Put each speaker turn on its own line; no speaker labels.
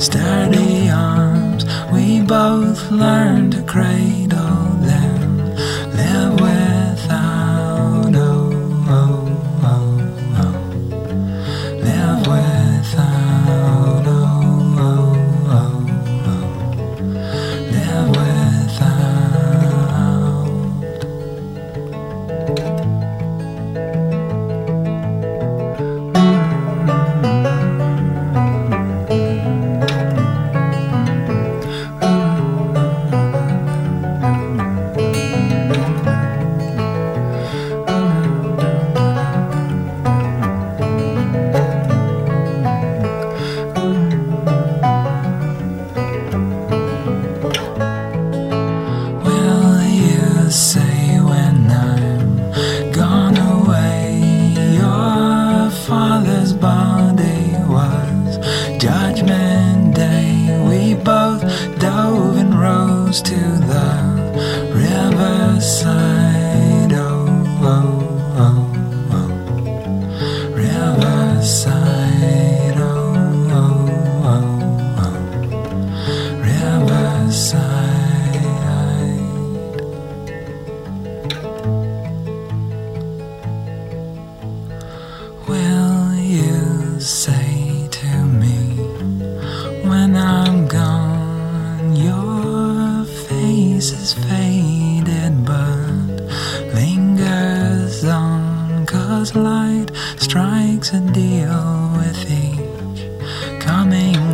sturdy arms. We both learned to cradle them, Judgment Day. We both dove and rose to the riverside. Oh, oh, oh, oh. Riverside. Oh, oh, oh, oh. Riverside. Will you say Faces is faded but lingers on, cause light strikes a deal with each coming.